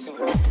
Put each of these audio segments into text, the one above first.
Fucking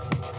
Bye.